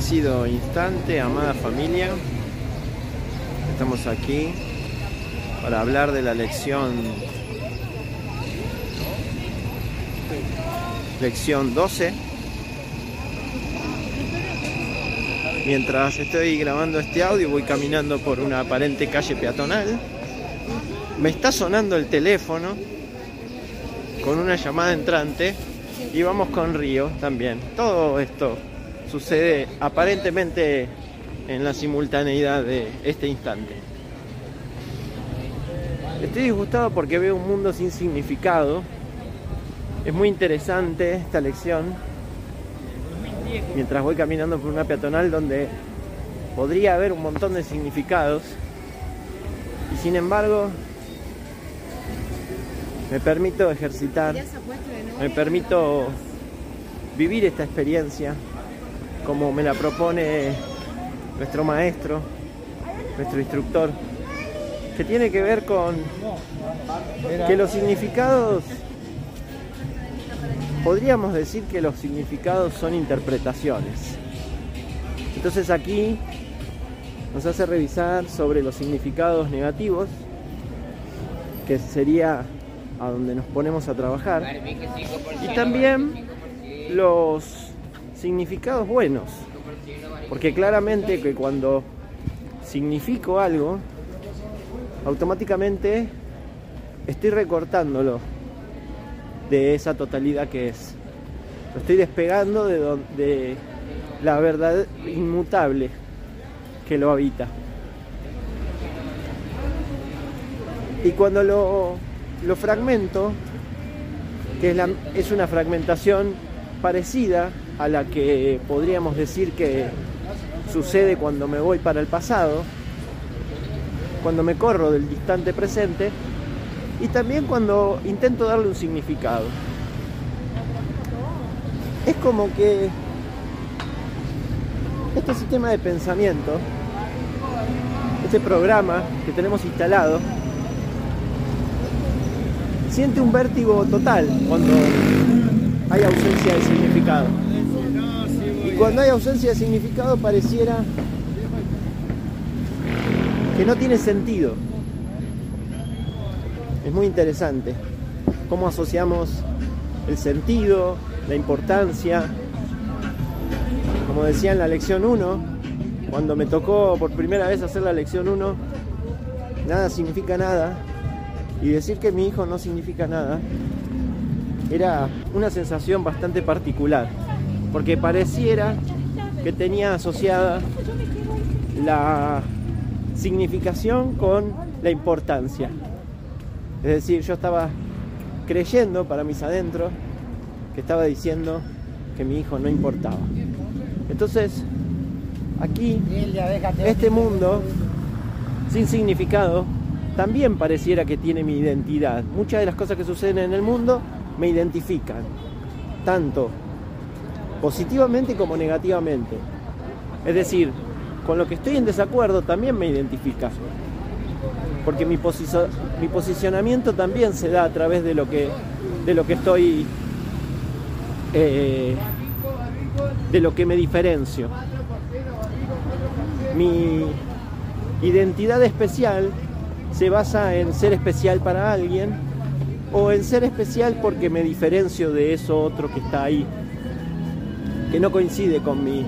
Bendecido instante, amada familia. Estamos aquí para hablar de la lección lección 12. Mientras estoy grabando este audio voy caminando por una aparente calle peatonal. Me está sonando el teléfono con una llamada entrante y vamos con Río también. Todo esto sucede aparentemente en la simultaneidad de este instante. Estoy disgustado porque veo un mundo sin significado. Es muy interesante esta lección. Mientras voy caminando por una peatonal donde podría haber un montón de significados. Y sin embargo, me permito ejercitar, me permito vivir esta experiencia como me la propone nuestro maestro, nuestro instructor, que tiene que ver con que los significados, podríamos decir que los significados son interpretaciones. Entonces aquí nos hace revisar sobre los significados negativos, que sería a donde nos ponemos a trabajar, y también los significados buenos. Porque claramente que cuando significo algo, automáticamente estoy recortándolo de esa totalidad que es. Lo estoy despegando de, de la verdad inmutable que lo habita. Y cuando lo, lo fragmento, que es, la, es una fragmentación parecida a la que podríamos decir que sucede cuando me voy para el pasado, cuando me corro del distante presente y también cuando intento darle un significado. Es como que este sistema de pensamiento, este programa que tenemos instalado, siente un vértigo total cuando hay ausencia de significado cuando hay ausencia de significado pareciera que no tiene sentido. Es muy interesante cómo asociamos el sentido, la importancia. Como decía en la lección 1, cuando me tocó por primera vez hacer la lección 1, nada significa nada. Y decir que mi hijo no significa nada era una sensación bastante particular porque pareciera que tenía asociada la significación con la importancia. Es decir, yo estaba creyendo para mis adentros que estaba diciendo que mi hijo no importaba. Entonces, aquí, este mundo sin significado, también pareciera que tiene mi identidad. Muchas de las cosas que suceden en el mundo me identifican, tanto positivamente como negativamente. Es decir, con lo que estoy en desacuerdo también me identifica. Porque mi, mi posicionamiento también se da a través de lo que, de lo que estoy, eh, de lo que me diferencio. Mi identidad especial se basa en ser especial para alguien o en ser especial porque me diferencio de eso otro que está ahí que no coincide con mi,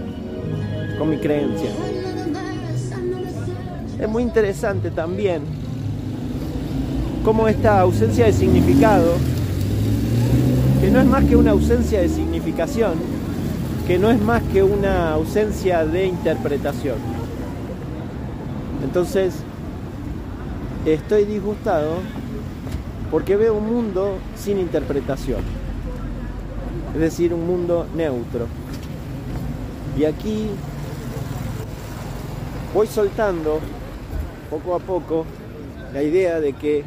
con mi creencia. Es muy interesante también cómo esta ausencia de significado, que no es más que una ausencia de significación, que no es más que una ausencia de interpretación. Entonces, estoy disgustado porque veo un mundo sin interpretación, es decir, un mundo neutro. Y aquí voy soltando poco a poco la idea de que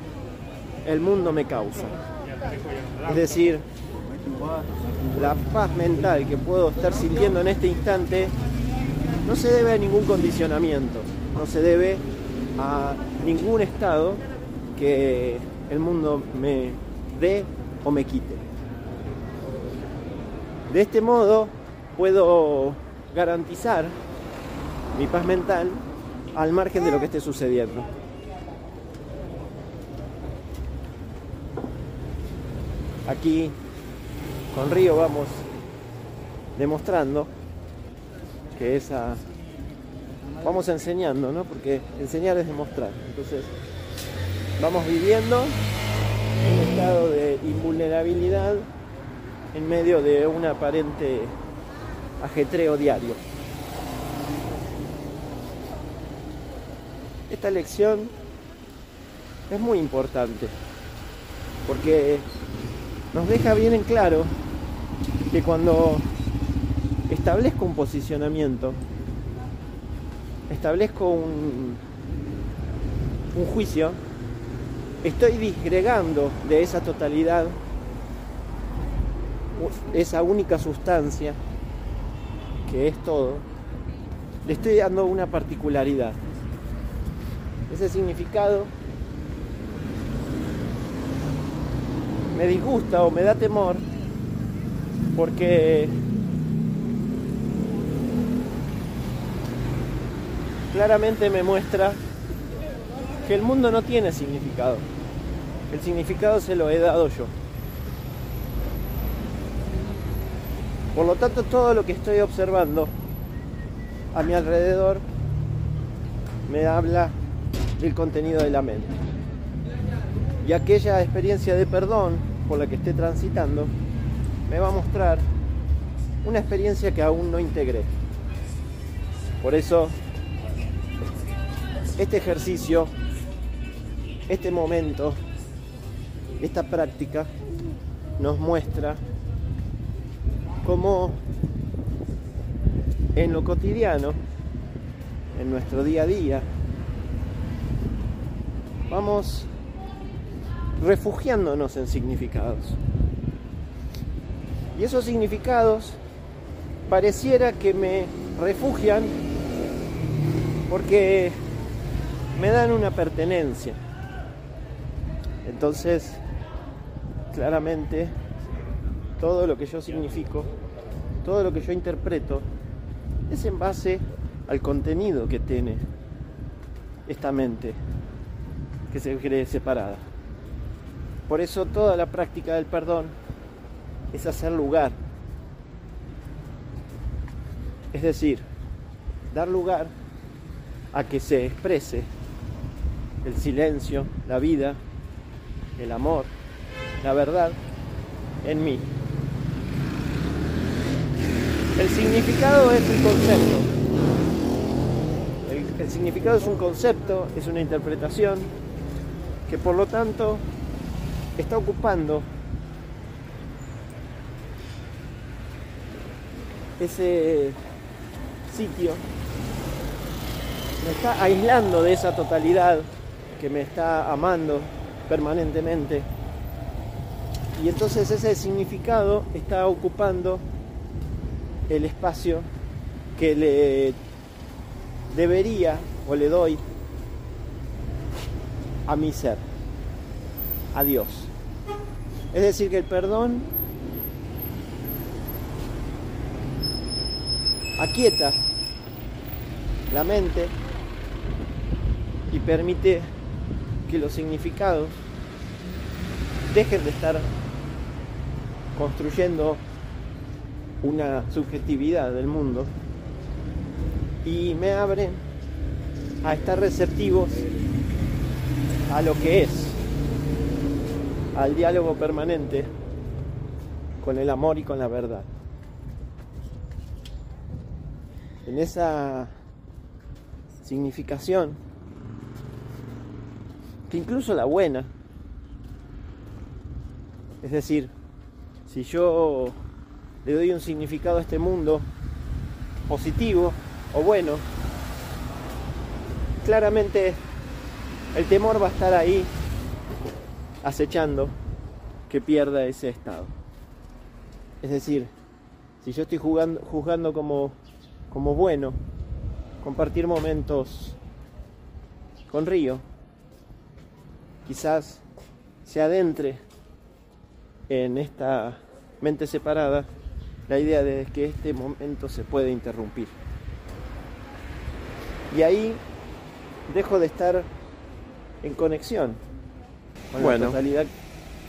el mundo me causa. Es decir, la paz mental que puedo estar sintiendo en este instante no se debe a ningún condicionamiento, no se debe a ningún estado que el mundo me dé o me quite. De este modo puedo garantizar mi paz mental al margen de lo que esté sucediendo. Aquí con Río vamos demostrando que esa vamos enseñando, ¿no? Porque enseñar es demostrar. Entonces, vamos viviendo un estado de invulnerabilidad en medio de un aparente ajetreo diario. Esta lección es muy importante porque nos deja bien en claro que cuando establezco un posicionamiento, establezco un, un juicio, estoy disgregando de esa totalidad esa única sustancia que es todo, le estoy dando una particularidad. Ese significado me disgusta o me da temor porque claramente me muestra que el mundo no tiene significado. El significado se lo he dado yo. Por lo tanto, todo lo que estoy observando a mi alrededor me habla del contenido de la mente. Y aquella experiencia de perdón por la que esté transitando me va a mostrar una experiencia que aún no integré. Por eso, este ejercicio, este momento, esta práctica nos muestra cómo en lo cotidiano, en nuestro día a día, vamos refugiándonos en significados. Y esos significados pareciera que me refugian porque me dan una pertenencia. Entonces, claramente, todo lo que yo significo, todo lo que yo interpreto, es en base al contenido que tiene esta mente que se cree separada. Por eso toda la práctica del perdón es hacer lugar. Es decir, dar lugar a que se exprese el silencio, la vida, el amor, la verdad en mí. El significado es un concepto. El, significado es un concepto, es una interpretación que por lo tanto está ocupando ese sitio, me está aislando de esa totalidad que me está amando permanentemente. Y entonces ese significado está ocupando el espacio que le debería o le doy a mi ser, a Dios. Es decir, que el perdón aquieta la mente y permite que los significados dejen de estar construyendo una subjetividad del mundo y me abren a estar receptivos a lo que es, al diálogo permanente con el amor y con la verdad. En esa significación, que incluso la buena, es decir, si yo le doy un significado a este mundo positivo o bueno, claramente el temor va a estar ahí acechando que pierda ese estado. Es decir, si yo estoy jugando, juzgando como, como bueno, compartir momentos con Río, quizás se adentre en esta mente separada la idea de que este momento se puede interrumpir. Y ahí dejo de estar en conexión con bueno, la totalidad.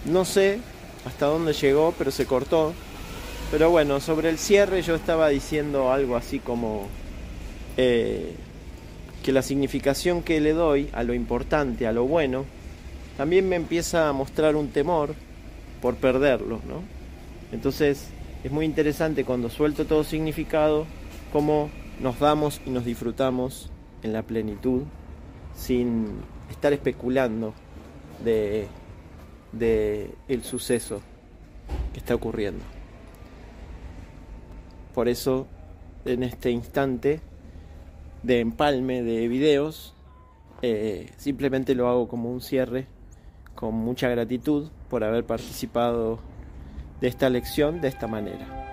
No sé hasta dónde llegó, pero se cortó. Pero bueno, sobre el cierre yo estaba diciendo algo así como eh, que la significación que le doy a lo importante, a lo bueno, también me empieza a mostrar un temor por perderlo, ¿no? Entonces es muy interesante cuando suelto todo significado, cómo nos damos y nos disfrutamos en la plenitud sin estar especulando de, de el suceso que está ocurriendo. Por eso, en este instante de empalme de videos, eh, simplemente lo hago como un cierre, con mucha gratitud por haber participado de esta lección de esta manera.